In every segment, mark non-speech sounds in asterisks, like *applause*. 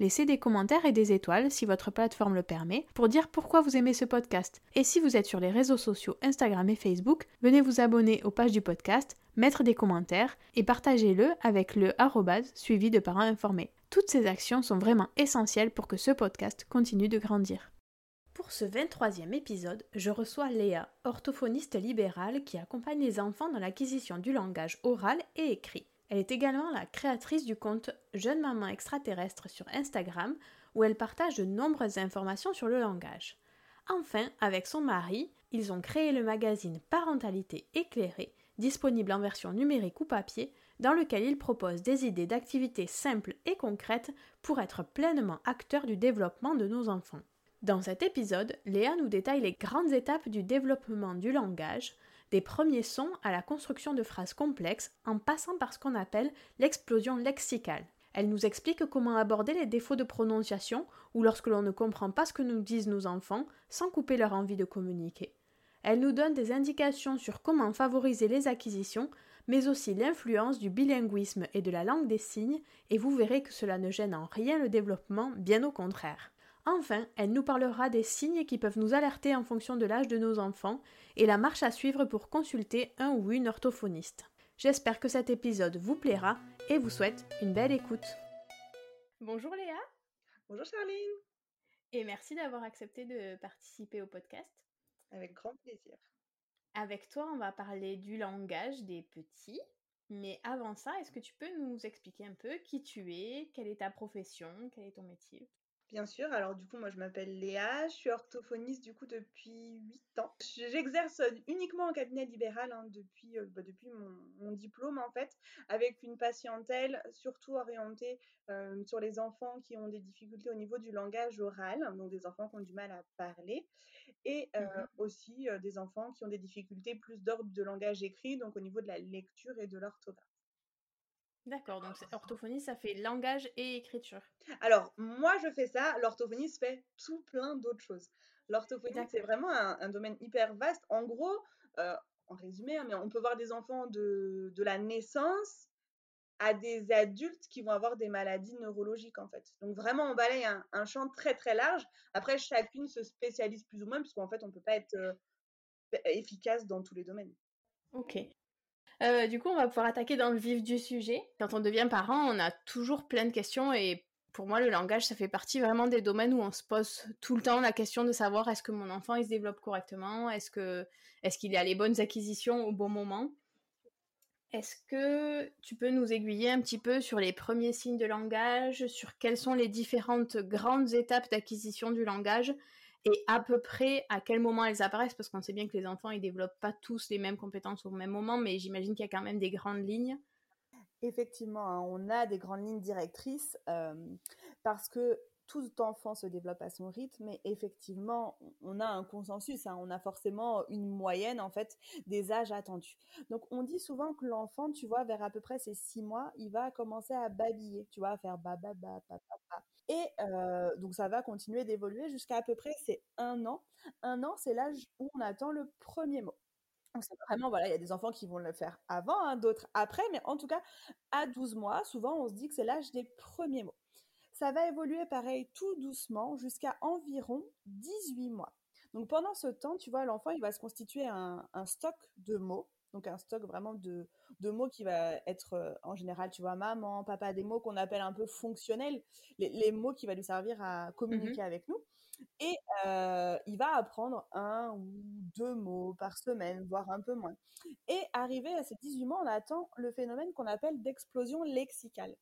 Laissez des commentaires et des étoiles si votre plateforme le permet pour dire pourquoi vous aimez ce podcast. Et si vous êtes sur les réseaux sociaux Instagram et Facebook, venez vous abonner aux pages du podcast, mettre des commentaires et partagez-le avec le suivi de parents informés. Toutes ces actions sont vraiment essentielles pour que ce podcast continue de grandir. Pour ce 23e épisode, je reçois Léa, orthophoniste libérale qui accompagne les enfants dans l'acquisition du langage oral et écrit. Elle est également la créatrice du compte Jeune Maman Extraterrestre sur Instagram, où elle partage de nombreuses informations sur le langage. Enfin, avec son mari, ils ont créé le magazine Parentalité éclairée, disponible en version numérique ou papier, dans lequel ils proposent des idées d'activités simples et concrètes pour être pleinement acteurs du développement de nos enfants. Dans cet épisode, Léa nous détaille les grandes étapes du développement du langage, des premiers sons à la construction de phrases complexes en passant par ce qu'on appelle l'explosion lexicale. Elle nous explique comment aborder les défauts de prononciation ou lorsque l'on ne comprend pas ce que nous disent nos enfants sans couper leur envie de communiquer. Elle nous donne des indications sur comment favoriser les acquisitions, mais aussi l'influence du bilinguisme et de la langue des signes, et vous verrez que cela ne gêne en rien le développement, bien au contraire. Enfin, elle nous parlera des signes qui peuvent nous alerter en fonction de l'âge de nos enfants et la marche à suivre pour consulter un ou une orthophoniste. J'espère que cet épisode vous plaira et vous souhaite une belle écoute. Bonjour Léa. Bonjour Charline. Et merci d'avoir accepté de participer au podcast. Avec grand plaisir. Avec toi, on va parler du langage des petits. Mais avant ça, est-ce que tu peux nous expliquer un peu qui tu es, quelle est ta profession, quel est ton métier? Bien sûr, alors du coup, moi je m'appelle Léa, je suis orthophoniste du coup depuis 8 ans. J'exerce uniquement en cabinet libéral hein, depuis, euh, bah, depuis mon, diplôme en fait, avec une patientèle surtout orientée euh, sur les enfants qui ont des difficultés au niveau du langage oral, donc des enfants qui ont du mal à parler, et euh, mmh aussi des enfants qui ont des difficultés plus d'ordre de langage écrit, donc au niveau de la lecture et de l'orthographe. D'accord, donc orthophonie, ça fait langage et écriture. Alors, moi, je fais ça. L'orthophonie fait tout plein d'autres choses. L'orthophonie, c'est vraiment un, domaine hyper vaste. En gros, euh, en résumé, hein, mais on peut voir des enfants de, de, la naissance à des adultes qui vont avoir des maladies neurologiques, en fait. Donc, vraiment, on balaye un, champ très, très large. Après, chacune se spécialise plus ou moins, puisqu'en fait, on ne peut pas être euh, efficace dans tous les domaines. Ok. Euh, du coup, on va pouvoir attaquer dans le vif du sujet. Quand on devient parent, on a toujours plein de questions et pour moi, le langage, ça fait partie vraiment des domaines où on se pose tout le temps la question de savoir est-ce que mon enfant il se développe correctement, est-ce que est-ce qu'il a les bonnes acquisitions au bon moment? Est-ce que tu peux nous aiguiller un petit peu sur les premiers signes de langage, sur quelles sont les différentes grandes étapes d'acquisition du langage? Et à peu près à quel moment elles apparaissent Parce qu'on sait bien que les enfants, ils développent pas tous les mêmes compétences au même moment, mais j'imagine qu'il y a quand même des grandes lignes. Effectivement, hein, on a des grandes lignes directrices euh, parce que tout enfant se développe à son rythme, mais effectivement, on a un consensus, hein. on a forcément une moyenne en fait des âges attendus. Donc on dit souvent que l'enfant, tu vois, vers à peu près ses six mois, il va commencer à babiller, tu vois, à faire ba ba ba ba ba. Et euh, donc ça va continuer d'évoluer jusqu'à à peu près c'est un an. Un an, c'est l'âge où on attend le premier mot. Donc vraiment, voilà, il y a des enfants qui vont le faire avant, hein, d'autres après, mais en tout cas, à 12 mois, souvent on se dit que c'est l'âge des premiers mots. Ça va évoluer pareil tout doucement jusqu'à environ 18 mois. Donc pendant ce temps, tu vois, l'enfant, il va se constituer un, stock de mots. Donc un stock vraiment de, mots qui va être euh, en général, tu vois, maman, papa, des mots qu'on appelle un peu fonctionnels, les, mots qui vont lui servir à communiquer mmh avec nous. Et euh, il va apprendre un ou deux mots par semaine, voire un peu moins. Et arrivé à ces 18 mois, on attend le phénomène qu'on appelle d'explosion lexicale.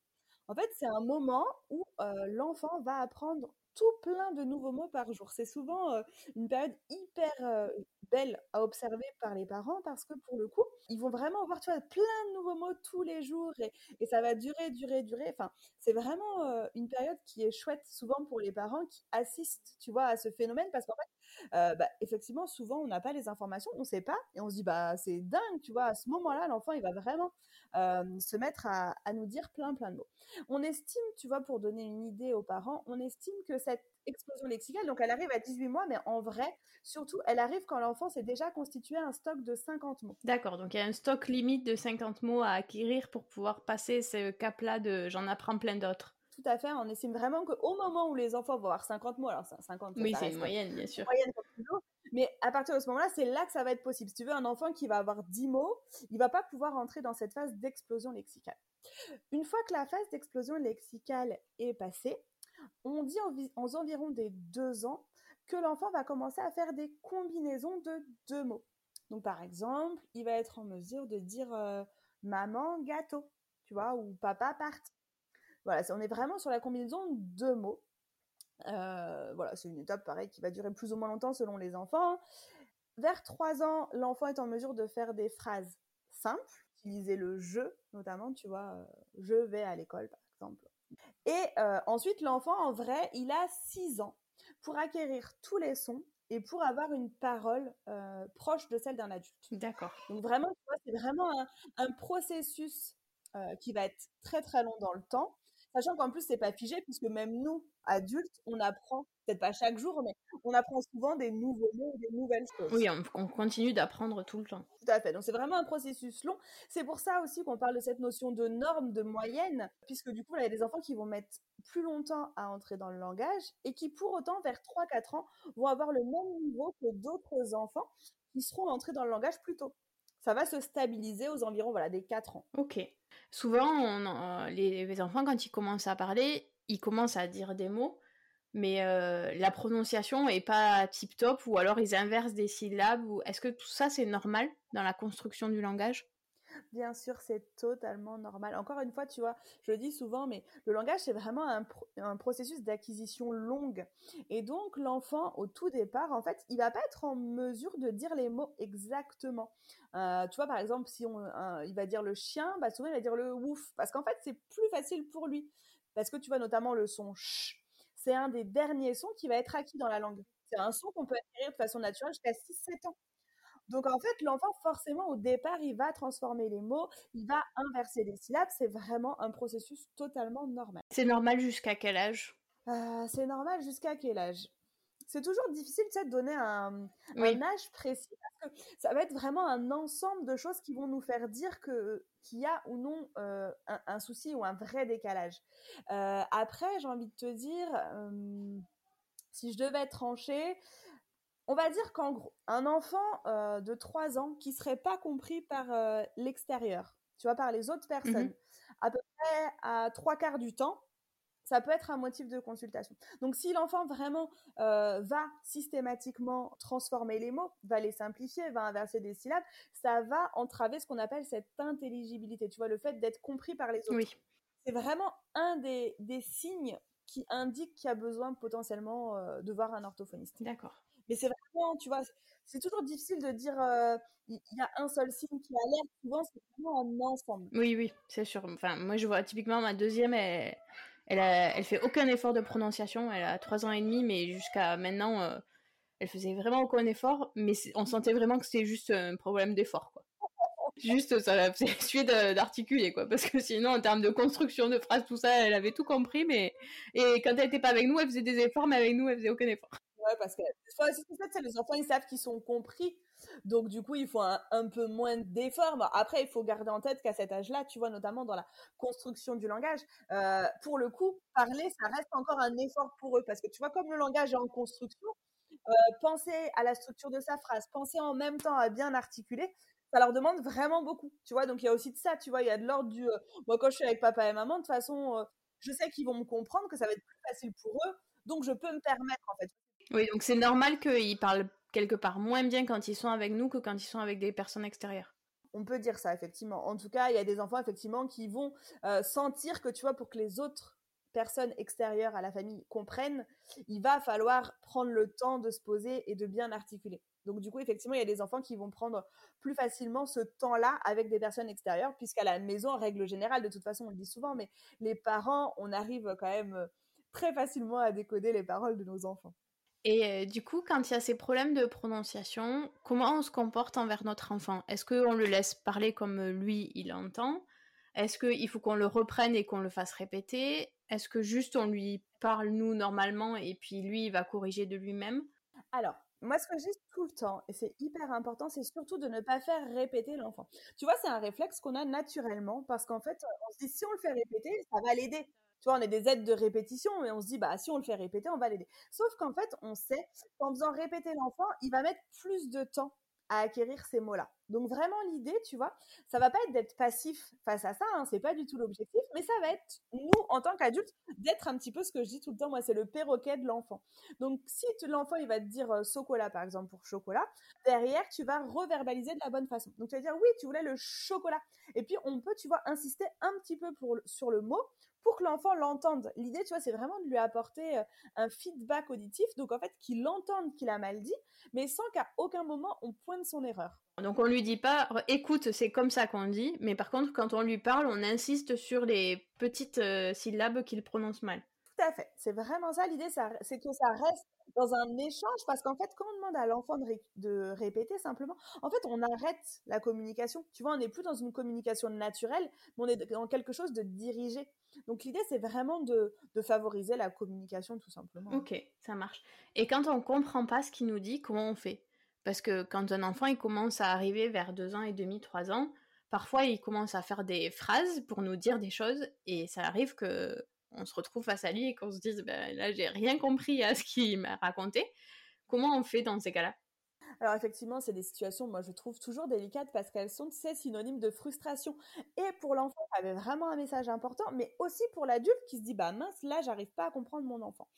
En fait, c'est un moment où l'enfant va apprendre tout plein de nouveaux mots par jour. C'est souvent une période hyper belle à observer par les parents parce que pour le coup, ils vont vraiment voir tu vois, plein de nouveaux mots tous les jours et, et ça va durer, durer, durer. Enfin, c'est vraiment une période qui est chouette souvent pour les parents qui assistent, tu vois, à ce phénomène parce qu'en fait, bah, effectivement, souvent on n'a pas les informations, on ne sait pas et on se dit bah c'est dingue, tu vois, à ce moment-là, l'enfant il va vraiment se mettre à, à nous dire plein plein de mots. On estime, tu vois, pour donner une idée aux parents, on estime que cette explosion lexicale, donc elle arrive à 18 mois, mais en vrai, surtout, elle arrive quand l'enfant s'est déjà constitué un stock de 50 mots. D'accord, donc il y a un stock limite de 50 mots à acquérir pour pouvoir passer ce cap-là de j'en apprends plein d'autres. Tout à fait, on estime vraiment qu'au moment où les enfants vont avoir 50 mots, alors 50 Oui, c'est une moyenne, bien sûr. Moyenne mais à partir de ce moment-là, c'est là que ça va être possible. Si tu veux, un enfant qui va avoir 10 mots, il va pas pouvoir entrer dans cette phase d'explosion lexicale. Une fois que la phase d'explosion lexicale est passée, on dit aux, environs des deux ans que l'enfant va commencer à faire des combinaisons de deux mots. Donc par exemple, il va être en mesure de dire euh, maman gâteau, tu vois, ou papa parti. Voilà, on est vraiment sur la combinaison de deux mots. Euh, voilà, c'est une étape pareil qui va durer plus ou moins longtemps selon les enfants. Vers trois ans, l'enfant est en mesure de faire des phrases simples, utiliser le je notamment, tu vois, euh, je vais à l'école par exemple. Et euh, ensuite, l'enfant, en vrai, il a 6 ans pour acquérir tous les sons et pour avoir une parole euh, proche de celle d'un adulte. D'accord. Donc vraiment, c'est vraiment un, processus euh, qui va être très très long dans le temps, sachant qu'en plus c'est pas figé puisque même nous adultes, on apprend peut-être pas chaque jour, mais on apprend souvent des nouveaux mots, des nouvelles choses. Oui, on, continue d'apprendre tout le temps. Tout à fait. Donc c'est vraiment un processus long. C'est pour ça aussi qu'on parle de cette notion de norme, de moyenne, puisque du coup, il y a des enfants qui vont mettre plus longtemps à entrer dans le langage et qui, pour autant, vers 3-4 ans, vont avoir le même niveau que d'autres enfants qui seront entrés dans le langage plus tôt. Ça va se stabiliser aux environs voilà, des 4 ans. Ok. Souvent, les enfants, quand ils commencent à parler, ils commencent à dire des mots, mais euh, la prononciation est pas tip top ou alors ils inversent des syllabes ou est-ce que tout ça c'est normal dans la construction du langage? Bien sûr, c'est totalement normal. Encore une fois, tu vois, je le dis souvent, mais le langage, c'est vraiment un, processus d'acquisition longue. Et donc, l'enfant, au tout départ, en fait, il va pas être en mesure de dire les mots exactement. Euh, tu vois, par exemple, si on, il va dire le chien, bah souvent, il va dire le ouf. Parce qu'en fait, c'est plus facile pour lui. Parce que tu vois, notamment le son ch c'est un des derniers sons qui va être acquis dans la langue. C'est un son qu'on peut acquérir de façon naturelle jusqu'à 6-7 ans. Donc en fait, l'enfant, forcément, au départ, il va transformer les mots, il va inverser les syllabes. C'est vraiment un processus totalement normal. C'est normal jusqu'à quel âge? Euh, C'est normal jusqu'à quel âge? C'est toujours difficile de donner un, âge précis parce que ça va être vraiment un ensemble de choses qui vont nous faire dire que qu'il y a ou non euh, un, souci ou un vrai décalage. Euh, après, j'ai envie de te dire, euh, si je devais trancher, on va dire qu'en gros, un enfant de 3 ans qui serait pas compris par l'extérieur, tu vois, par les autres personnes, mmh à peu près à trois quarts du temps, ça peut être un motif de consultation. Donc si l'enfant vraiment euh, va systématiquement transformer les mots, va les simplifier, va inverser des syllabes, ça va entraver ce qu'on appelle cette intelligibilité, tu vois, le fait d'être compris par les autres. Oui. C'est vraiment un des, des signes qui indique qu'il y a besoin potentiellement euh, de voir un orthophoniste. D'accord. Mais c'est vraiment, tu vois, c'est toujours difficile de dire euh, il y, a un seul signe qui alerte. Souvent, c'est vraiment un ensemble. Oui, oui, c'est sûr. Enfin, moi, je vois typiquement ma deuxième, elle, elle, fait aucun effort de prononciation. Elle a trois ans et demi, mais jusqu'à maintenant, euh, elle faisait vraiment aucun effort. Mais on sentait vraiment que c'était juste un problème d'effort. Juste, ça suffit d'articuler, quoi. Parce que sinon, en termes de construction de phrases, tout ça, elle avait tout compris, mais. Et quand elle était pas avec nous, elle faisait des efforts, mais avec nous, elle faisait aucun effort. Ouais, parce que c'est les enfants, ils savent qu'ils sont compris. Donc, du coup, il faut un, peu moins d'efforts. après, il faut garder en tête qu'à cet âge-là, tu vois, notamment dans la construction du langage, euh, pour le coup, parler, ça reste encore un effort pour eux. Parce que tu vois, comme le langage est en construction, euh, penser à la structure de sa phrase, penser en même temps à bien articuler, ça leur demande vraiment beaucoup, tu vois. Donc il y a aussi de ça, tu vois, il y a de l'ordre du euh, moi quand je suis avec papa et maman, de toute façon, euh, je sais qu'ils vont me comprendre, que ça va être plus facile pour eux, donc je peux me permettre en fait. Oui, donc c'est normal qu'ils parlent quelque part moins bien quand ils sont avec nous que quand ils sont avec des personnes extérieures. On peut dire ça effectivement. En tout cas, il y a des enfants effectivement qui vont euh, sentir que tu vois pour que les autres personnes extérieures à la famille comprennent, il va falloir prendre le temps de se poser et de bien articuler. Donc du coup, effectivement, il y a des enfants qui vont prendre plus facilement ce temps-là avec des personnes extérieures, puisqu'à la maison, en règle générale, de toute façon, on le dit souvent, mais les parents, on arrive quand même euh, très facilement à décoder les paroles de nos enfants. Et euh, du coup, quand il y a ces problèmes de prononciation, comment on se comporte envers notre enfant? Est-ce qu'on le laisse parler comme lui, il entend? Est-ce qu'il faut qu'on le reprenne et qu'on le fasse répéter? Est-ce que juste on lui parle, nous, normalement, et puis lui, il va corriger de lui-même? Alors, moi, ce que dis tout le temps, et c'est hyper important, c'est surtout de ne pas faire répéter l'enfant. Tu vois, c'est un réflexe qu'on a naturellement parce qu'en fait, on se dit si on le fait répéter, ça va l'aider. Tu vois, on est des aides de répétition et on se dit, bah, si on le fait répéter, on va l'aider. Sauf qu'en fait, on sait qu'en faisant répéter l'enfant, il va mettre plus de temps à acquérir ces mots-là. Donc vraiment l'idée, tu vois, ça va pas être d'être passif face à ça, hein, c'est pas du tout l'objectif, mais ça va être nous en tant qu'adultes d'être un petit peu ce que je dis tout le temps, moi c'est le perroquet de l'enfant. Donc si l'enfant il va te dire chocolat par exemple pour chocolat, derrière tu vas reverbaliser de la bonne façon. Donc tu vas dire oui tu voulais le chocolat, et puis on peut tu vois insister un petit peu sur le mot pour que l'enfant l'entende. L'idée, tu vois, c'est vraiment de lui apporter un feedback auditif, donc en fait qu'il entende qu'il a mal dit, mais sans qu'à aucun moment on pointe son erreur. Donc on lui dit pas, écoute, c'est comme ça qu'on dit, mais par contre quand on lui parle, on insiste sur les petites syllabes qu'il prononce mal. Tout à fait, c'est vraiment ça l'idée, c'est que ça reste dans un échange, parce qu'en fait, quand on demande à l'enfant de, répéter simplement, en fait, on arrête la communication. Tu vois, on n'est plus dans une communication naturelle, mais on est dans quelque chose de dirigé. Donc l'idée, c'est vraiment de, favoriser la communication, tout simplement. Ok, ça marche. Et quand on comprend pas ce qu'il nous dit, comment on fait? Parce que quand un enfant, il commence à arriver vers deux ans et demi, trois ans, parfois, il commence à faire des phrases pour nous dire des choses, et ça arrive que on se retrouve face à lui et qu'on se dise ben, là j'ai rien compris à ce qu'il m'a raconté. Comment on fait dans ces cas-là? Alors effectivement, c'est des situations, moi je trouve toujours délicates parce qu'elles sont, c'est synonymes de frustration. Et pour l'enfant, ça avait vraiment un message important, mais aussi pour l'adulte qui se dit, bah mince, là j'arrive pas à comprendre mon enfant.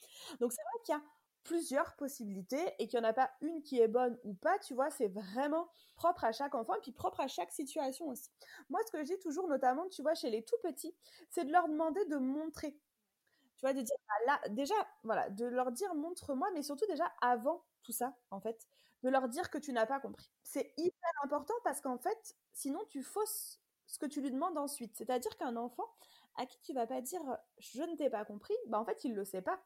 Donc c'est vrai qu'il y a plusieurs possibilités et qu'il n'y en a pas une qui est bonne ou pas, tu vois, c'est vraiment propre à chaque enfant et puis propre à chaque situation aussi. Moi, ce que je dis toujours, notamment, tu vois, chez les tout petits, c'est de leur demander de montrer tu vois, de dire, bah, là, déjà, voilà, de leur dire, montre-moi, mais surtout déjà avant tout ça, en fait, de leur dire que tu n'as pas compris. C'est hyper important parce qu'en fait, sinon tu fausses ce que tu lui demandes ensuite. C'est-à-dire qu'un enfant à qui tu vas pas dire je ne t'ai pas compris, bah en fait il le sait pas.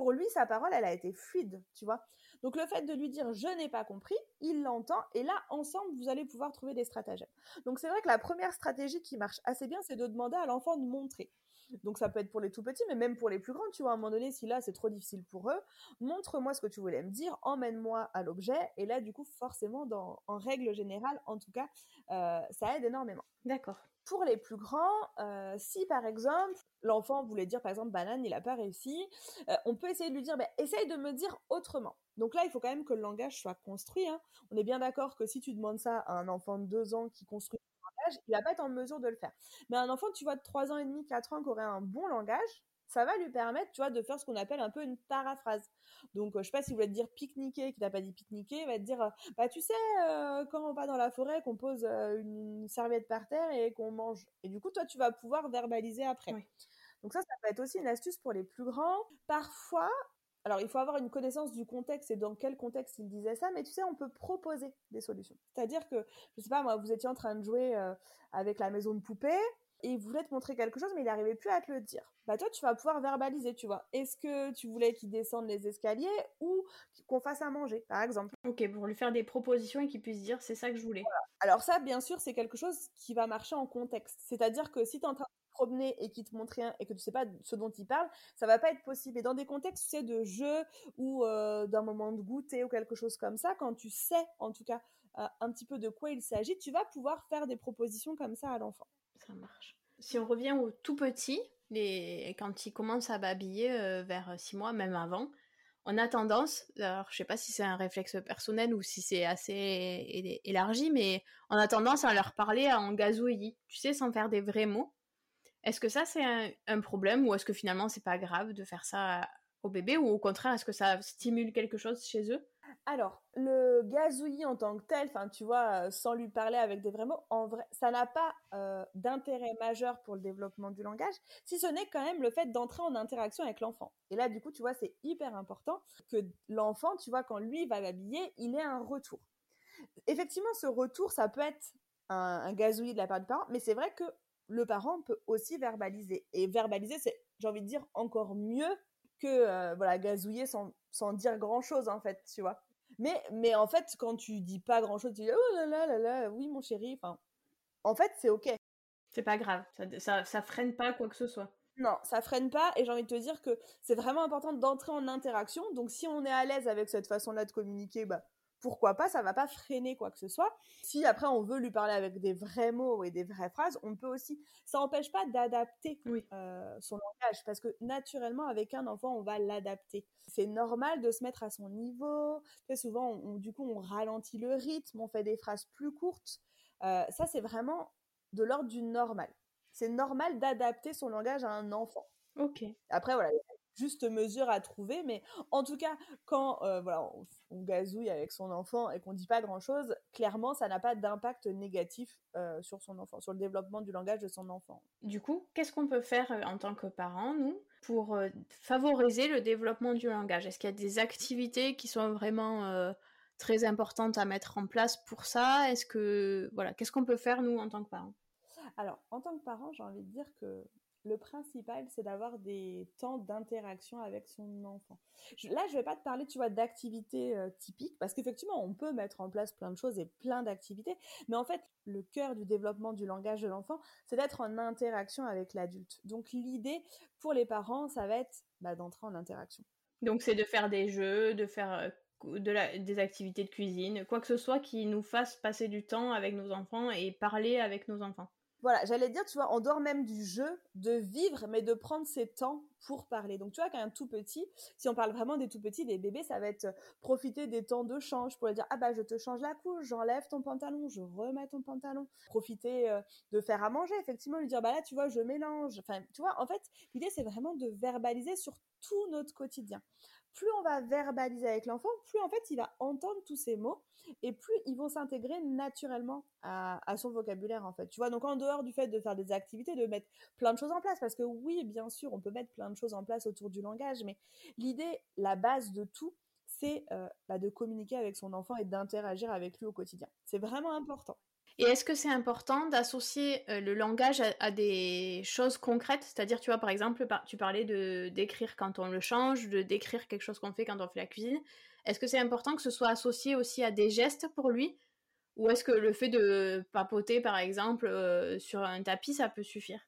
Pour lui, sa parole, elle a été fluide, tu vois. Donc le fait de lui dire je n'ai pas compris, il l'entend et là ensemble vous allez pouvoir trouver des stratagèmes. Donc c'est vrai que la première stratégie qui marche assez bien, c'est de demander à l'enfant de montrer. Donc ça peut être pour les tout petits, mais même pour les plus grands, tu vois, à un moment donné, si là c'est trop difficile pour eux, montre-moi ce que tu voulais me dire, emmène-moi à l'objet, et là du coup forcément, dans, en règle générale, en tout cas, euh, ça aide énormément. D'accord. Pour les plus grands, euh, si par exemple l'enfant voulait dire par exemple banane, il n'a pas réussi, euh, on peut essayer de lui dire, bah, essaye de me dire autrement. Donc là, il faut quand même que le langage soit construit. Hein. On est bien d'accord que si tu demandes ça à un enfant de deux ans qui construit il va pas être en mesure de le faire. Mais un enfant, tu vois, de 3 ans et demi, 4 ans, qui aurait un bon langage, ça va lui permettre, tu vois, de faire ce qu'on appelle un peu une paraphrase. Donc, je sais pas si vous voulez dire pique-niquer, qui n'a pas dit pique-niquer, va te dire, bah tu sais, quand on va dans la forêt, qu'on pose une serviette par terre et qu'on mange. Et du coup, toi, tu vas pouvoir verbaliser après. Donc ça, ça peut être aussi une astuce pour les plus grands. Parfois, alors il faut avoir une connaissance du contexte et dans quel contexte il disait ça, mais tu sais, on peut proposer des solutions. C'est-à-dire que, je sais pas, moi, vous étiez en train de jouer avec la maison de poupée, et il voulait te montrer quelque chose, mais il n'arrivait plus à te le dire. Bah toi, tu vas pouvoir verbaliser, tu vois. Est-ce que tu voulais qu'il descende les escaliers ou qu'on fasse à manger, par exemple? Ok, pour lui faire des propositions et qu'il puisse dire c'est ça que je voulais. Alors ça, bien sûr, c'est quelque chose qui va marcher en contexte. C'est-à-dire que si tu es en train promener et qu'il te montre rien et que tu sais pas ce dont il parle, ça va pas être possible. Et dans des contextes, tu sais, de jeu ou euh, d'un moment de goûter ou quelque chose comme ça, quand tu sais, en tout cas, euh, un petit peu de quoi il s'agit, tu vas pouvoir faire des propositions comme ça à l'enfant. Ça marche. Si on revient au tout petit, les... quand il commence à babiller euh, vers 6 mois, même avant, on a tendance, alors je sais pas si c'est un réflexe personnel ou si c'est assez élargi, mais on a tendance à leur parler en gazouillis, tu sais, sans faire des vrais mots. Est-ce que ça c'est un, problème ou est-ce que finalement c'est pas grave de faire ça au bébé ou au contraire est-ce que ça stimule quelque chose chez eux? Alors, le gazouillis en tant que tel, enfin, tu vois, euh, sans lui parler avec des vrais mots, en vrai, ça n'a pas euh, d'intérêt majeur pour le développement du langage, si ce n'est quand même le fait d'entrer en interaction avec l'enfant. Et là, du coup, tu vois, c'est hyper important que l'enfant, tu vois, quand lui va l'habiller, il ait un retour. Effectivement, ce retour, ça peut être un, un gazouillis de la part du parent, mais c'est vrai que le parent peut aussi verbaliser. Et verbaliser, c'est, j'ai envie de dire, encore mieux que euh, voilà gazouiller sans, sans dire grand chose en fait tu vois mais mais en fait quand tu dis pas grand chose tu dis oh là là là là oui mon chéri enfin en fait c'est ok c'est pas grave ça, ça, ça freine pas quoi que ce soit non, ça freine pas et j'ai envie de te dire que c'est vraiment important d'entrer en interaction. Donc si on est à l'aise avec cette façon-là de communiquer, bah pourquoi pas, ça va pas freiner quoi que ce soit. Si après on veut lui parler avec des vrais mots et des vraies phrases, on peut aussi. Ça n'empêche pas d'adapter euh, son langage parce que naturellement avec un enfant on va l'adapter. C'est normal de se mettre à son niveau. Très souvent, du coup, on ralentit le rythme, on fait des phrases plus courtes. Euh, ça, c'est vraiment de l'ordre du normal. C'est normal d'adapter son langage à un enfant. Ok. Après, voilà, juste mesure à trouver, mais en tout cas, quand euh, voilà, on, gazouille avec son enfant et qu'on dit pas grand-chose, clairement, ça n'a pas d'impact négatif euh, sur son enfant, sur le développement du langage de son enfant. Du coup, qu'est-ce qu'on peut faire euh, en tant que parent, nous, pour favoriser le développement du langage? Est-ce qu'il y a des activités qui sont vraiment très importantes à mettre en place pour ça? Est-ce que voilà, qu'est-ce qu'on peut faire nous en tant que parents? Alors, en tant que parent, j'ai envie de dire que le principal, c'est d'avoir des temps d'interaction avec son enfant. là, je vais pas te parler, tu vois, d'activités euh, typiques, parce qu'effectivement, on peut mettre en place plein de choses et plein d'activités, mais en fait, le cœur du développement du langage de l'enfant, c'est d'être en interaction avec l'adulte. Donc, l'idée pour les parents, ça va être bah, d'entrer en interaction. Donc, c'est de faire des jeux, de faire euh, de des activités de cuisine, quoi que ce soit qui nous fasse passer du temps avec nos enfants et parler avec nos enfants voilà, j'allais dire, tu vois, en dehors même du jeu, de vivre, mais de prendre ses temps pour parler. Donc, tu vois, qu'un tout petit, si on parle vraiment des tout petits, des bébés, ça va être profiter des temps de change pour dire, ah bah, je te change la couche, j'enlève ton pantalon, je remets ton pantalon. Profiter euh, de faire à manger, effectivement, lui dire, bah là, tu vois, je mélange. Enfin, tu vois, en fait, l'idée, c'est vraiment de verbaliser sur tout notre quotidien plus on va verbaliser avec l'enfant, plus en fait il va entendre tous ces mots et plus ils vont s'intégrer naturellement à, son vocabulaire en fait. Tu vois, donc en dehors du fait de faire des activités, de mettre plein de choses en place, parce que oui, bien sûr, on peut mettre plein de choses en place autour du langage, mais l'idée, la base de tout, c'est euh, bah, de communiquer avec son enfant et d'interagir avec lui au quotidien. C'est vraiment important. Et est-ce que c'est important d'associer euh, le langage à, des choses concrètes? C'est-à-dire, tu vois, par exemple, tu parlais de d'écrire quand on le change, de décrire quelque chose qu'on fait quand on fait la cuisine. Est-ce que c'est important que ce soit associé aussi à des gestes pour lui? Ou est-ce que le fait de papoter, par exemple, euh, sur un tapis, ça peut suffire?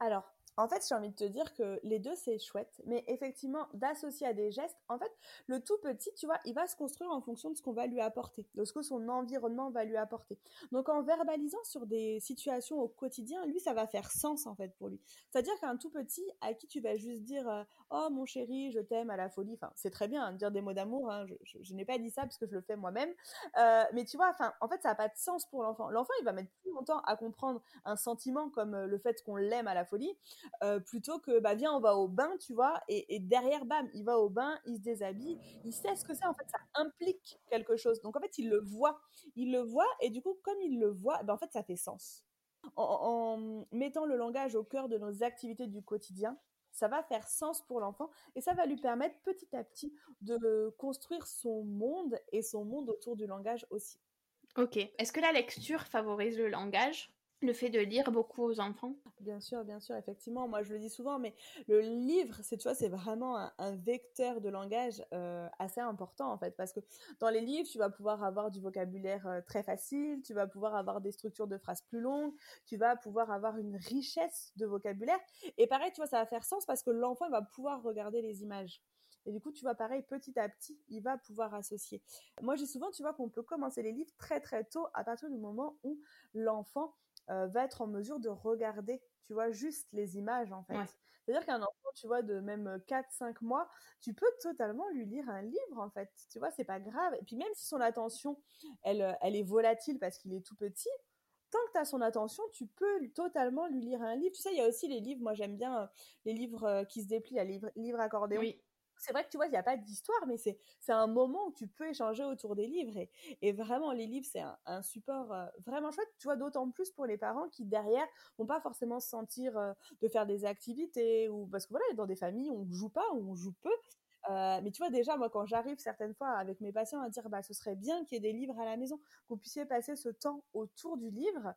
Alors, en fait, j'ai envie de te dire que les deux, c'est chouette, mais effectivement, d'associer à des gestes, en fait, le tout petit, tu vois, il va se construire en fonction de ce qu'on va lui apporter, de ce que son environnement va lui apporter. Donc, en verbalisant sur des situations au quotidien, lui, ça va faire sens, en fait, pour lui. C'est-à-dire qu'un tout petit, à qui tu vas juste dire, euh, oh, mon chéri, je t'aime à la folie, enfin, c'est très bien, de dire des mots d'amour, hein, je, n'ai pas dit ça parce que je le fais moi-même, euh, mais tu vois, enfin, en fait, ça n'a pas de sens pour l'enfant. L'enfant, il va mettre plus longtemps à comprendre un sentiment comme euh, le fait qu'on l'aime à la folie, plutôt que bah viens on va au bain tu vois. Et, derrière bam il va au bain il se déshabille. Il sait ce que c'est en fait. Ça implique quelque chose. Donc en fait il le voit. Il le voit et du coup comme il le voit ben en fait ça fait sens. En, mettant le langage au cœur de nos activités du quotidien ça va faire sens pour l'enfant et ça va lui permettre petit à petit de construire son monde et son monde autour du langage aussi. Ok. Est-ce que la lecture favorise le langage? Le fait de lire beaucoup aux enfants Bien sûr, bien sûr, effectivement. Moi, je le dis souvent, mais le livre, c'est tu vois, c'est vraiment un, vecteur de langage euh, assez important en fait, parce que dans les livres, tu vas pouvoir avoir du vocabulaire euh, très facile, tu vas pouvoir avoir des structures de phrases plus longues, tu vas pouvoir avoir une richesse de vocabulaire. Et pareil, tu vois, ça va faire sens parce que l'enfant va pouvoir regarder les images. Et du coup, tu vois, pareil, petit à petit, il va pouvoir associer. Moi, j'ai souvent, tu vois, qu'on peut commencer les livres très très tôt à partir du moment où l'enfant euh, va être en mesure de regarder, tu vois, juste les images en fait. C'est-à-dire qu'un enfant, tu vois, de même 4-5 euh, mois, tu peux totalement lui lire un livre en fait. Tu vois, c'est pas grave. Et puis même si son attention, elle, euh, elle est volatile parce qu'il est tout petit, tant que tu as son attention, tu peux totalement lui lire un livre. Tu sais, il y a aussi les livres, moi j'aime bien les livres qui se déplient, les livres, livres accordéon. Oui c'est vrai que tu vois, il n'y a pas d'histoire, mais c'est, un moment où tu peux échanger autour des livres. Et, et vraiment, les livres, c'est un, support euh, vraiment chouette, tu vois, d'autant plus pour les parents qui, derrière, vont pas forcément se sentir euh, de faire des activités, ou parce que voilà, dans des familles, on joue pas, on joue peu. Euh, mais tu vois, déjà, moi, quand j'arrive certaines fois avec mes patients à dire, bah, ce serait bien qu'il y ait des livres à la maison, vous puissiez passer ce temps autour du livre,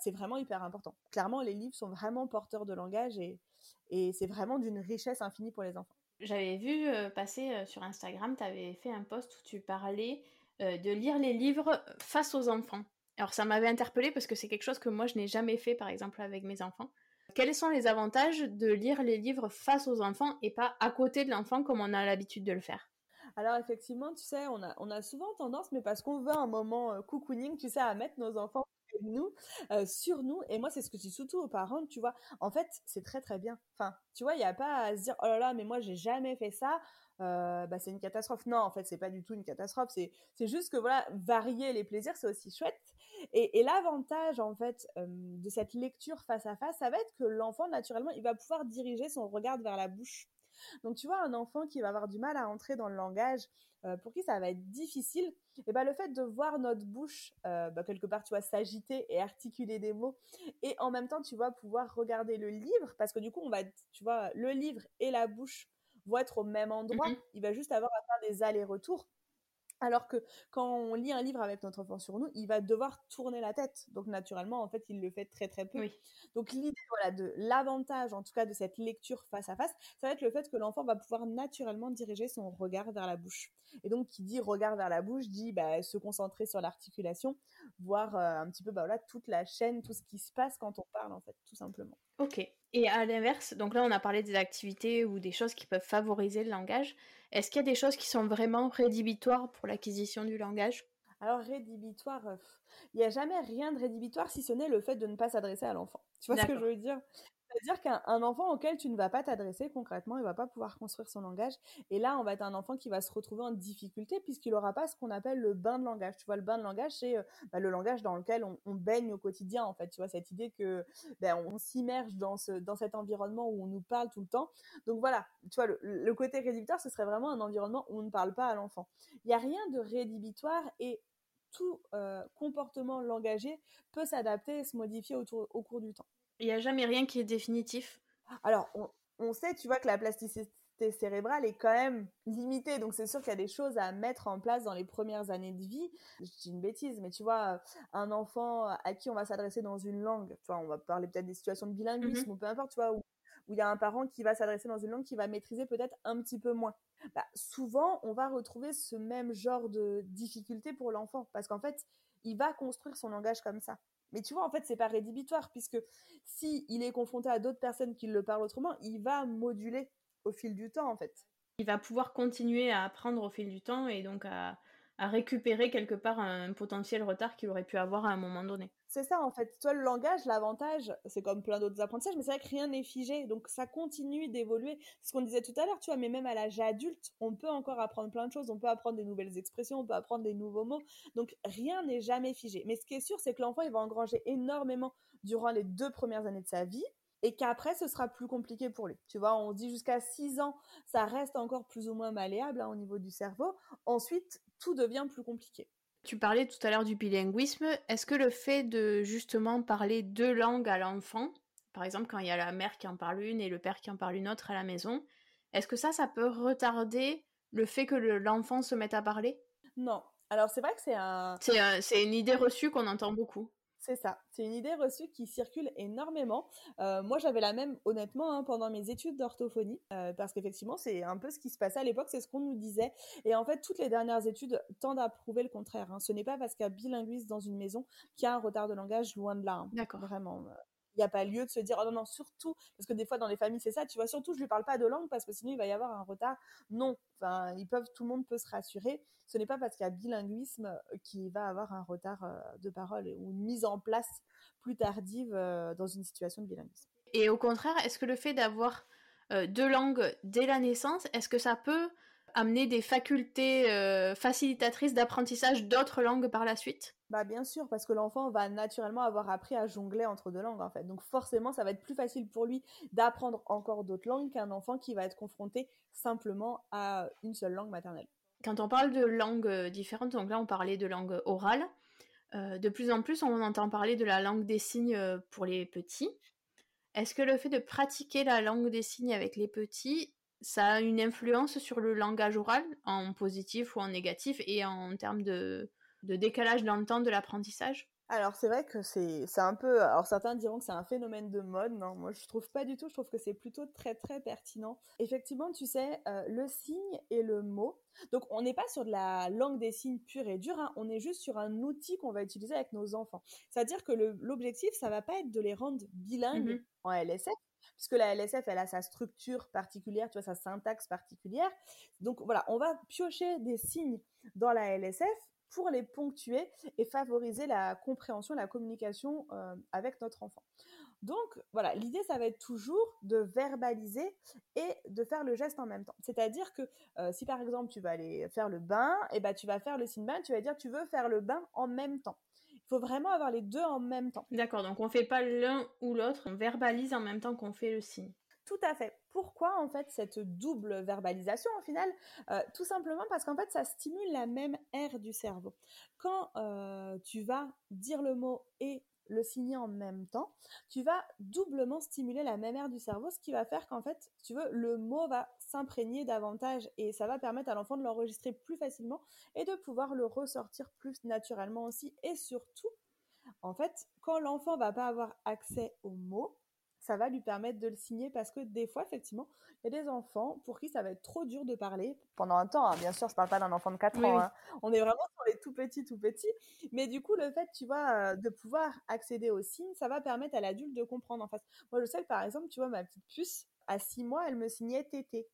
c'est vraiment hyper important. Clairement, les livres sont vraiment porteurs de langage et, et c'est vraiment d'une richesse infinie pour les enfants. J'avais vu euh, passer euh, sur Instagram, tu avais fait un post où tu parlais euh, de lire les livres face aux enfants. Alors ça m'avait interpellée parce que c'est quelque chose que moi je n'ai jamais fait par exemple avec mes enfants. Quels sont les avantages de lire les livres face aux enfants et pas à côté de l'enfant comme on a l'habitude de le faire? Alors effectivement, tu sais, on a, on a souvent tendance, mais parce qu'on veut un moment cocooning, tu sais, à mettre nos enfants sur nous. Et moi, c'est ce que je dis surtout aux parents, tu vois. En fait, c'est très très bien. Enfin, tu vois, il n'y a pas à se dire, oh là là, mais moi, j'ai jamais fait ça. Bah, c'est une catastrophe. Non, en fait, c'est pas du tout une catastrophe. C'est, c'est juste que voilà, varier les plaisirs, c'est aussi chouette. Et, et l'avantage, en fait, de cette lecture face à face, ça va être que l'enfant, naturellement, il va pouvoir diriger son regard vers la bouche. Donc, tu vois, un enfant qui va avoir du mal à entrer dans le langage, euh, pour qui ça va être difficile, et ben le fait de voir notre bouche euh, bah, quelque part, tu vois, s'agiter et articuler des mots, et en même temps, tu vas pouvoir regarder le livre, parce que du coup, on va, tu vois, le livre et la bouche vont être au même endroit. Mm-hmm. Il va juste avoir à faire des allers-retours. Alors que quand on lit un livre avec notre enfant sur nous, il va devoir tourner la tête. Donc naturellement, en fait, il le fait très très peu. Donc l'idée, voilà, de l'avantage, en tout cas, de cette lecture face à face, ça va être le fait que l'enfant va pouvoir naturellement diriger son regard vers la bouche. Et donc, qui dit regard vers la bouche, dit bah, se concentrer sur l'articulation, voir euh, un petit peu, bah voilà, toute la chaîne, tout ce qui se passe quand on parle, en fait, tout simplement. Ok. Et à l'inverse, donc là, on a parlé des activités ou des choses qui peuvent favoriser le langage. Est-ce qu'il y a des choses qui sont vraiment rédhibitoires pour l'acquisition du langage? Alors rédhibitoire, euh, il n'y a jamais rien de rédhibitoire si ce n'est le fait de ne pas s'adresser à l'enfant. Tu vois ce que je veux dire? C'est-à-dire qu'un enfant auquel tu ne vas pas t'adresser concrètement, il va pas pouvoir construire son langage. Et là, on va être un enfant qui va se retrouver en difficulté puisqu'il n'aura pas ce qu'on appelle le bain de langage. Tu vois, le bain de langage, c'est euh, bah, le langage dans lequel on, baigne au quotidien, en fait. Tu vois, cette idée que ben, on s'immerge dans, ce, dans cet environnement où on nous parle tout le temps. Donc voilà, tu vois, le, côté rédhibitoire, ce serait vraiment un environnement où on ne parle pas à l'enfant. Il n'y a rien de rédhibitoire et tout euh, comportement langagé peut s'adapter et se modifier au cours du temps. Il n'y a jamais rien qui est définitif. Alors, on, sait, tu vois, que la plasticité cérébrale est quand même limitée. Donc, c'est sûr qu'il y a des choses à mettre en place dans les premières années de vie. Je dis une bêtise, mais tu vois, un enfant à qui on va s'adresser dans une langue, tu vois, on va parler peut-être des situations de bilinguisme mmh ou peu importe, tu vois, où, il y a un parent qui va s'adresser dans une langue qui va maîtriser peut-être un petit peu moins. Bah, souvent, on va retrouver ce même genre de difficulté pour l'enfant parce qu'en fait, il va construire son langage comme ça. Mais tu vois, en fait, c'est pas rédhibitoire, puisque si il est confronté à d'autres personnes qui le parlent autrement, il va moduler au fil du temps, en fait. Il va pouvoir continuer à apprendre au fil du temps et donc à, à récupérer quelque part un potentiel retard qu'il aurait pu avoir à un moment donné. C'est ça en fait. Toi, le langage, l'avantage, c'est comme plein d'autres apprentissages, mais c'est vrai que rien n'est figé. Donc ça continue d'évoluer. Ce qu'on disait tout à l'heure, tu vois, mais même à l'âge adulte, on peut encore apprendre plein de choses. On peut apprendre des nouvelles expressions, on peut apprendre des nouveaux mots. Donc rien n'est jamais figé. Mais ce qui est sûr, c'est que l'enfant, il va engranger énormément durant les deux premières années de sa vie. Et qu'après ce sera plus compliqué pour lui. Tu vois, on dit jusqu'à 6 ans, ça reste encore plus ou moins malléable hein, au niveau du cerveau. Ensuite, tout devient plus compliqué. Tu parlais tout à l'heure du bilinguisme. Est-ce que le fait de justement parler deux langues à l'enfant, par exemple quand il y a la mère qui en parle une et le père qui en parle une autre à la maison, est-ce que ça, ça peut retarder le fait que l'enfant se mette à parler? Non. Alors c'est vrai que c'est un... C'est une idée reçue qu'on entend beaucoup. C'est ça. C'est une idée reçue qui circule énormément. Euh, moi, j'avais la même, honnêtement, hein, pendant mes études d'orthophonie, euh, parce qu'effectivement, c'est un peu ce qui se passait à l'époque, c'est ce qu'on nous disait. Et en fait, toutes les dernières études tendent à prouver le contraire. Hein. Ce n'est pas parce qu'il y a bilinguiste dans une maison qu'il y a un retard de langage, loin de là. Hein. D'accord. Vraiment. Euh il n'y a pas lieu de se dire, oh non, non, surtout, parce que des fois dans les familles c'est ça, tu vois, surtout je lui parle pas de langue parce que sinon il va y avoir un retard. Non, enfin, ils peuvent, tout le monde peut se rassurer. Ce n'est pas parce qu'il y a bilinguisme euh, qu'il va avoir un retard euh, de parole ou une mise en place plus tardive euh, dans une situation de bilinguisme. Et au contraire, est-ce que le fait d'avoir deux langues dès la naissance, est-ce que ça peut amener des facultés facilitatrices d'apprentissage d'autres langues par la suite? Bah bien sûr, parce que l'enfant va naturellement avoir appris à jongler entre deux langues en fait. Donc forcément, ça va être plus facile pour lui d'apprendre encore d'autres langues qu'un enfant qui va être confronté simplement à une seule langue maternelle. Quand on parle de langues euh, différentes, donc là on parlait de langue orale, euh, de plus en plus on entend parler de la langue des signes euh, pour les petits. Est-ce que le fait de pratiquer la langue des signes avec les petits, ça a une influence sur le langage oral, en positif ou en négatif, et en termes de, de décalage dans le temps de l'apprentissage? Alors c'est vrai que c'est un peu alors certains diront que c'est un phénomène de mode non moi je trouve pas du tout je trouve que c'est plutôt très très pertinent. Effectivement tu sais euh, le signe et le mot donc on n'est pas sur de la langue des signes pure et dure hein. on est juste sur un outil qu'on va utiliser avec nos enfants. C'est à dire que l'objectif ça va pas être de les rendre bilingues mmh en LSF puisque la LSF elle a sa structure particulière tu vois sa syntaxe particulière donc voilà on va piocher des signes dans la LSF pour les ponctuer et favoriser la compréhension, la communication euh, avec notre enfant. Donc voilà, l'idée ça va être toujours de verbaliser et de faire le geste en même temps. C'est-à-dire que euh, si par exemple tu vas aller faire le bain, et eh ben tu vas faire le signe bain, tu vas dire tu veux faire le bain en même temps. Il faut vraiment avoir les deux en même temps. D'accord, donc on fait pas l'un ou l'autre, on verbalise en même temps qu'on fait le signe. Tout à fait. Pourquoi en fait cette double verbalisation au final? Euh, Tout simplement parce qu'en fait ça stimule la même aire du cerveau. Quand euh, tu vas dire le mot et le signer en même temps, tu vas doublement stimuler la même aire du cerveau, ce qui va faire qu'en fait, tu veux, le mot va s'imprégner davantage et ça va permettre à l'enfant de l'enregistrer plus facilement et de pouvoir le ressortir plus naturellement aussi. Et surtout, en fait, quand l'enfant va pas avoir accès au mot, ça va lui permettre de le signer parce que des fois, effectivement, il y a des enfants pour qui ça va être trop dur de parler pendant un temps. Hein. Bien sûr, je parle pas d'un enfant de 4 ans. Hein. On est vraiment sur les tout petits, tout petits. Mais du coup, le fait, tu vois, euh, de pouvoir accéder aux signes, ça va permettre à l'adulte de comprendre en face. Moi, je sais que par exemple, tu vois, ma petite puce, à 6 mois, elle me signait tété.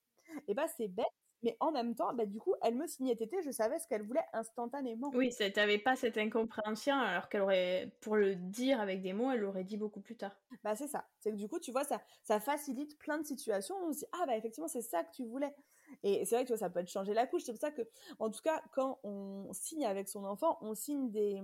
Et bah, c'est bête, mais en même temps, bah, du coup, elle me signait tété, je savais ce qu'elle voulait instantanément. Oui, t'avais pas cette incompréhension, alors qu'elle aurait, pour le dire avec des mots, elle l'aurait dit beaucoup plus tard. Bah, c'est ça. C'est que du coup, tu vois, ça, ça facilite plein de situations. On se dit, ah, bah, effectivement, c'est ça que tu voulais. Et c'est vrai que tu vois, ça peut être changer la couche. C'est pour ça que, en tout cas, quand on signe avec son enfant, on signe des,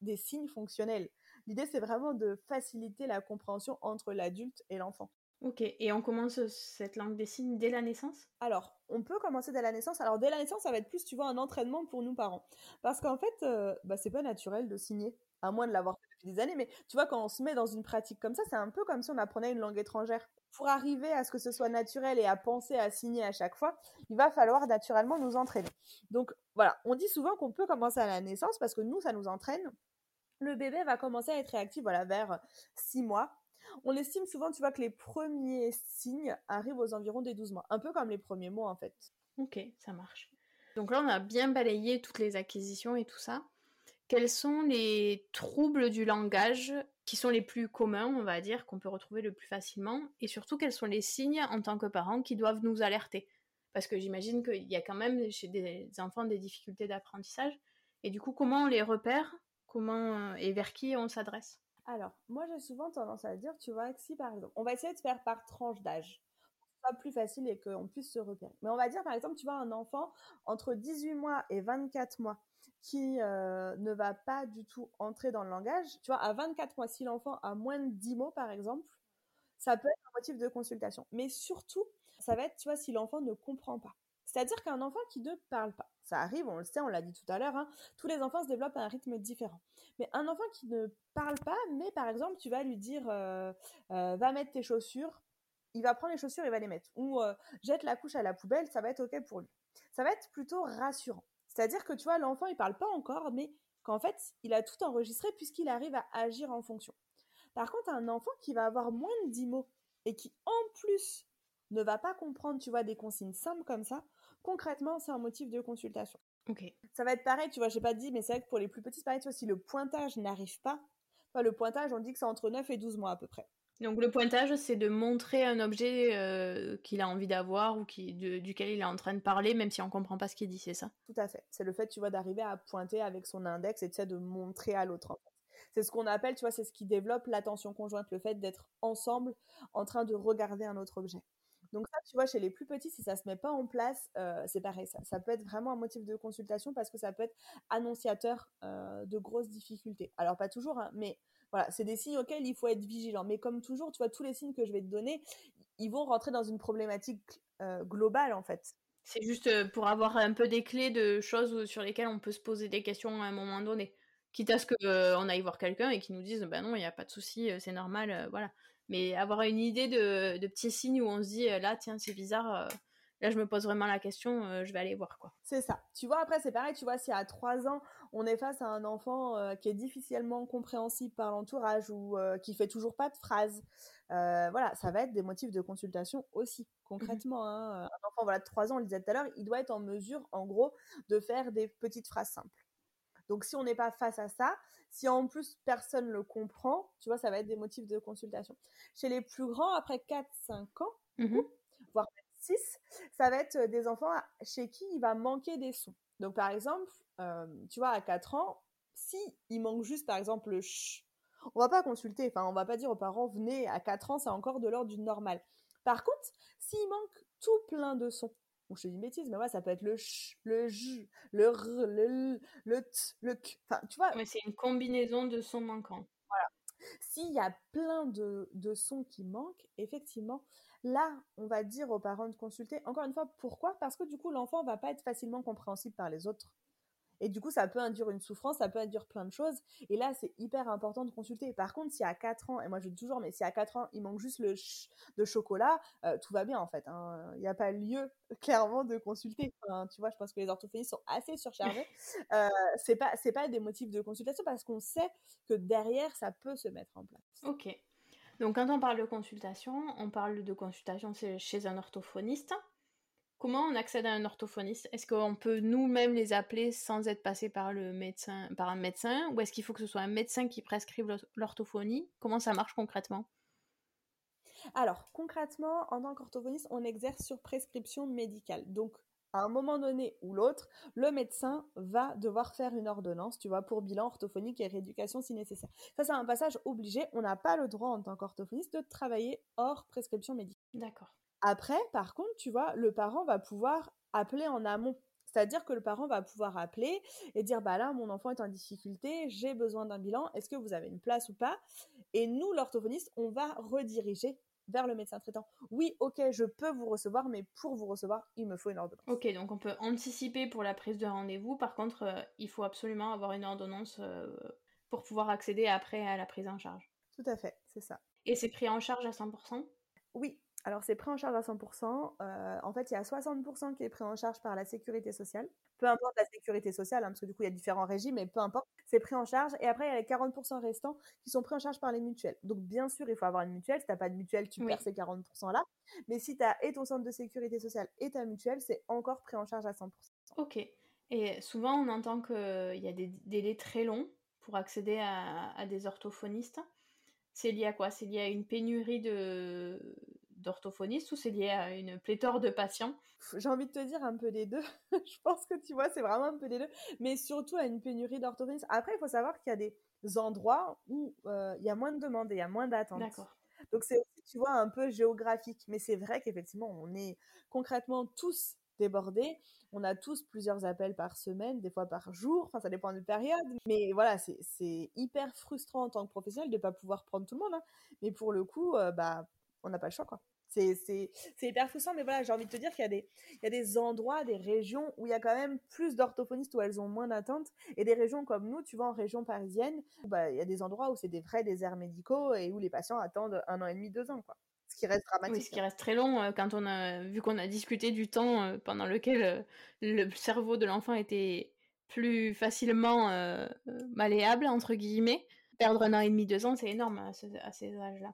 des signes fonctionnels. L'idée, c'est vraiment de faciliter la compréhension entre l'adulte et l'enfant. Ok, et on commence cette langue des signes dès la naissance? Alors, on peut commencer dès la naissance. Alors, dès la naissance, ça va être plus, tu vois, un entraînement pour nous parents. Parce qu'en fait, euh, bah, c'est pas naturel de signer, à moins de l'avoir fait depuis des années. Mais tu vois, quand on se met dans une pratique comme ça, c'est un peu comme si on apprenait une langue étrangère. Pour arriver à ce que ce soit naturel et à penser à signer à chaque fois, il va falloir naturellement nous entraîner. Donc, voilà, on dit souvent qu'on peut commencer à la naissance parce que nous, ça nous entraîne. Le bébé va commencer à être réactif, vers 6 mois on estime souvent, tu vois, que les premiers signes arrivent aux environs des 12 mois. Un peu comme les premiers mots, en fait. Ok, ça marche. Donc là, on a bien balayé toutes les acquisitions et tout ça. Quels sont les troubles du langage qui sont les plus communs, on va dire, qu'on peut retrouver le plus facilement? Et surtout, quels sont les signes en tant que parents qui doivent nous alerter? Parce que j'imagine qu'il y a quand même chez des enfants des difficultés d'apprentissage. Et du coup, comment on les repère? Comment et vers qui on s'adresse? Alors, moi j'ai souvent tendance à dire, tu vois, si par exemple, on va essayer de faire par tranche d'âge, pas plus facile et qu'on puisse se repérer. Mais on va dire par exemple, tu vois, un enfant entre 18 mois et 24 mois qui euh, ne va pas du tout entrer dans le langage, tu vois, à 24 mois, si l'enfant a moins de 10 mots par exemple, ça peut être un motif de consultation. Mais surtout, ça va être, tu vois, si l'enfant ne comprend pas. C'est-à-dire qu'un enfant qui ne parle pas, ça arrive, on le sait, on l'a dit tout à l'heure, hein, tous les enfants se développent à un rythme différent. Mais un enfant qui ne parle pas, mais par exemple, tu vas lui dire, euh, euh, va mettre tes chaussures, il va prendre les chaussures, il va les mettre. Ou euh, jette la couche à la poubelle, ça va être OK pour lui. Ça va être plutôt rassurant. C'est-à-dire que tu vois, l'enfant, il parle pas encore, mais qu'en fait, il a tout enregistré puisqu'il arrive à agir en fonction. Par contre, un enfant qui va avoir moins de 10 mots et qui, en plus, ne va pas comprendre, tu vois, des consignes simples comme ça, concrètement, c'est un motif de consultation. Ok. Ça va être pareil, tu vois, j'ai pas dit, mais c'est vrai que pour les plus petits, c'est pareil, tu vois, si le pointage n'arrive pas, enfin, le pointage, on dit que c'est entre 9 et 12 mois à peu près. Donc le pointage, c'est de montrer un objet euh, qu'il a envie d'avoir ou qui, de- duquel il est en train de parler, même si on comprend pas ce qu'il dit, c'est ça? Tout à fait. C'est le fait, tu vois, d'arriver à pointer avec son index et tu sais, de montrer à l'autre. en fait. C'est ce qu'on appelle, tu vois, c'est ce qui développe l'attention conjointe, le fait d'être ensemble en train de regarder un autre objet. Donc ça, tu vois, chez les plus petits, si ça se met pas en place, c'est pareil. Ça, peut être vraiment un motif de consultation parce que ça peut être annonciateur de grosses difficultés. Alors pas toujours, hein, mais voilà, c'est des signes auxquels il faut être vigilant. Mais comme toujours, tu vois, tous les signes que je vais te donner, ils vont rentrer dans une problématique globale en fait. C'est juste pour avoir un peu des clés de choses sur lesquelles on peut se poser des questions à un moment donné. Quitte à ce qu'on aille voir quelqu'un et qu'il nous dise bah non, il n'y a pas de souci, c'est normal, voilà. Mais avoir une idée de, de petits signes où on se dit euh, là, tiens, c'est bizarre, euh, là je me pose vraiment la question, euh, je vais aller voir quoi. C'est ça. Tu vois, après, c'est pareil, tu vois, si à 3 ans, on est face à un enfant euh, qui est difficilement compréhensible par l'entourage ou euh, qui fait toujours pas de phrases, voilà, ça va être des motifs de consultation aussi, concrètement. hein. Un enfant voilà, de 3 ans, on le disait tout à l'heure, il doit être en mesure, en gros, de faire des petites phrases simples. Donc, si on n'est pas face à ça, si en plus personne le comprend, tu vois, ça va être des motifs de consultation. Chez les plus grands, après 4-5 ans, Mhm. voire même 6, ça va être euh, des enfants chez qui il va manquer des sons. Donc par exemple, euh, tu vois, à 4 ans, si il manque juste par exemple le ch, on va pas consulter, enfin on va pas dire aux parents venez à 4 ans, c'est encore de l'ordre du normal. Par contre, s'il manque tout plein de sons, bon, je te dis une bêtise, mais ouais, ça peut être le ch, le j, le r, le l, le t, le k. Enfin, tu vois, Mais c'est une combinaison de sons manquants. s'il y a plein de, de sons qui manquent, effectivement, là, on va dire aux parents de consulter. Encore une fois, pourquoi? Parce que du coup, l'enfant va pas être facilement compréhensible par les autres. Et du coup, ça peut induire une souffrance, ça peut induire plein de choses. Et là, c'est hyper important de consulter. Par contre, si à 4 ans, et moi je dis toujours, mais si à 4 ans, il manque juste le ch de chocolat, euh, tout va bien en fait. hein. Il n'y a pas lieu, *laughs* clairement, de consulter. Enfin, tu vois, je pense que les orthophonistes sont assez surchargés. *laughs* euh, c'est pas, c'est pas des motifs de consultation parce qu'on sait que derrière, ça peut se mettre en place. Ok. Donc quand on parle de consultation, on parle de consultation c'est chez un orthophoniste. Comment on accède à un orthophoniste? Est-ce qu'on peut nous-mêmes les appeler sans être passé par le médecin, par un médecin, ou est-ce qu'il faut que ce soit un médecin qui prescrive l'or- l'orthophonie? Comment ça marche concrètement? Alors, concrètement, en tant qu'orthophoniste, on exerce sur prescription médicale. Donc, à un moment donné ou l'autre, le médecin va devoir faire une ordonnance, tu vois, pour bilan orthophonique et rééducation si nécessaire. Ça, c'est un passage obligé. On n'a pas le droit, en tant qu'orthophoniste, de travailler hors prescription médicale. D'accord. Après, par contre, tu vois, le parent va pouvoir appeler en amont. C'est-à-dire que le parent va pouvoir appeler et dire bah là mon enfant est en difficulté, j'ai besoin d'un bilan, est-ce que vous avez une place ou pas? Et nous l'orthophoniste, on va rediriger vers le médecin traitant. Oui, OK, je peux vous recevoir mais pour vous recevoir, il me faut une ordonnance. Ok, donc on peut anticiper pour la prise de rendez-vous. Par contre, euh, il faut absolument avoir une ordonnance euh, pour pouvoir accéder après à la prise en charge. Tout à fait, c'est ça. Et c'est pris en charge à 100% Oui, alors c'est pris en charge à 100%. Euh, en fait, il y a 60% qui est pris en charge par la sécurité sociale. Peu importe la sécurité sociale, hein, parce que du coup, il y a différents régimes, mais peu importe, c'est pris en charge. Et après, il y a les 40% restants qui sont pris en charge par les mutuelles. Donc, bien sûr, il faut avoir une mutuelle. Si tu n'as pas de mutuelle, tu Oui. perds ces 40%-là. Mais si tu as et ton centre de sécurité sociale et ta mutuelle, c'est encore pris en charge à 100%. Ok. Et souvent, on entend qu'il y a des délais très longs pour accéder à, à des orthophonistes. C'est lié à quoi? C'est lié à une pénurie de d'orthophonistes ou c'est lié à une pléthore de patients J'ai envie de te dire un peu des deux. *laughs* je pense que tu vois, c'est vraiment un peu des deux. Mais surtout à une pénurie d'orthophonistes. Après, il faut savoir qu'il y a des endroits où euh, il y a moins de demandes et il y a moins d'attentes. D'accord. Donc c'est aussi, tu vois, un peu géographique. Mais c'est vrai qu'effectivement, on est concrètement tous débordés. On a tous plusieurs appels par semaine, des fois par jour. Enfin, ça dépend des périodes. Mais voilà, c'est c'est hyper frustrant en tant que professionnel de ne pas pouvoir prendre tout le monde. hein. Mais pour le coup, euh, bah, On n'a pas le choix, quoi. C'est hyper frustrant, mais voilà, j'ai envie de te dire qu'il y, a des, il y a des endroits, des régions où il y a quand même plus d'orthophonistes, où elles ont moins d'attentes, et des régions comme nous, tu vois, en région parisienne, bah, il y a des endroits où c'est des vrais déserts médicaux et où les patients attendent un an et demi, deux ans, quoi. Ce qui reste dramatique. Oui, ce qui reste très long, euh, quand on a vu qu'on a discuté du temps euh, pendant lequel euh, le cerveau de l'enfant était plus facilement malléable, entre guillemets. Perdre un an et demi, deux ans, c'est énorme à, à ces âges-là.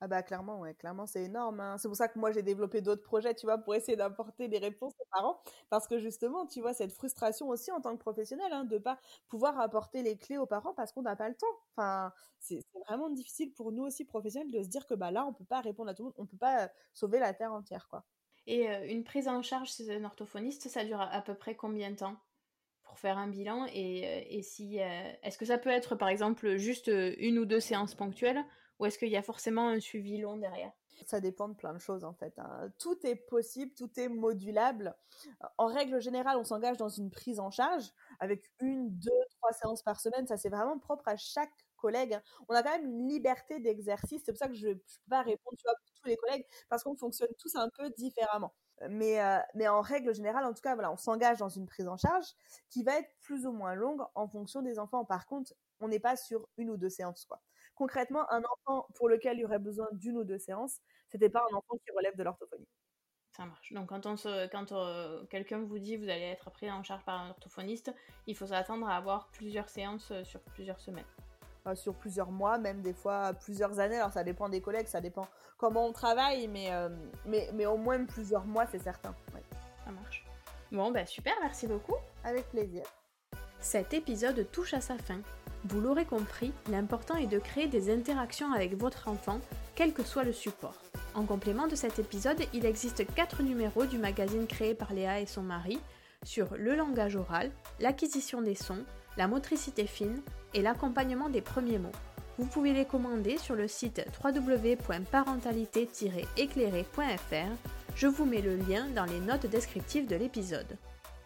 Ah bah clairement, ouais, clairement c'est énorme. Hein. C'est pour ça que moi j'ai développé d'autres projets, tu vois, pour essayer d'apporter des réponses aux parents, parce que justement, tu vois, cette frustration aussi en tant que professionnel, hein, de pas pouvoir apporter les clés aux parents parce qu'on n'a pas le temps. Enfin, c'est vraiment difficile pour nous aussi professionnels de se dire que bah là, on peut pas répondre à tout le monde, on peut pas sauver la terre entière, quoi. Et une prise en charge chez un orthophoniste, ça dure à peu près combien de temps pour faire un bilan? Et, et si est-ce que ça peut être par exemple juste une ou deux séances ponctuelles ou est-ce qu'il y a forcément un suivi long derrière? Ça dépend de plein de choses en fait. Hein. Tout est possible, tout est modulable. En règle générale, on s'engage dans une prise en charge avec une, deux, trois séances par semaine. Ça, c'est vraiment propre à chaque collègue. Hein. On a quand même une liberté d'exercice. C'est pour ça que je ne peux pas répondre tu vois, pour tous les collègues parce qu'on fonctionne tous un peu différemment. Mais, euh, mais en règle générale, en tout cas, voilà, on s'engage dans une prise en charge qui va être plus ou moins longue en fonction des enfants. Par contre, on n'est pas sur une ou deux séances. Quoi concrètement, un enfant pour lequel il y aurait besoin d'une ou deux séances, c'était pas un enfant qui relève de l'orthophonie. Ça marche. Donc quand, on quand euh, quelqu'un vous dit vous allez être pris en charge par un orthophoniste, il faut s'attendre à avoir plusieurs séances euh, sur plusieurs semaines. sur plusieurs mois, même des fois plusieurs années. Alors ça dépend des collègues, ça dépend comment on travaille, mais, euh, mais, mais, au moins plusieurs mois, c'est certain. Ça marche. Bon, ben super, merci beaucoup. Avec plaisir. Cet épisode touche à sa fin. Vous l'aurez compris, l'important est de créer des interactions avec votre enfant, quel que soit le support. En complément de cet épisode, il existe 4 numéros du magazine créé par Léa et son mari sur le langage oral, l'acquisition des sons, la motricité fine et l'accompagnement des premiers mots. Vous pouvez les commander sur le site www.parentalité-éclairé.fr. Je vous mets le lien dans les notes descriptives de l'épisode.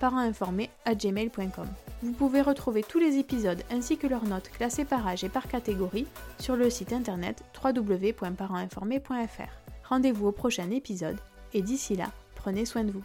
gmail.com. Vous pouvez retrouver tous les épisodes ainsi que leurs notes classées par âge et par catégorie sur le site internet www.parentinformé.fr. Rendez-vous au prochain épisode et d'ici là, prenez soin de vous.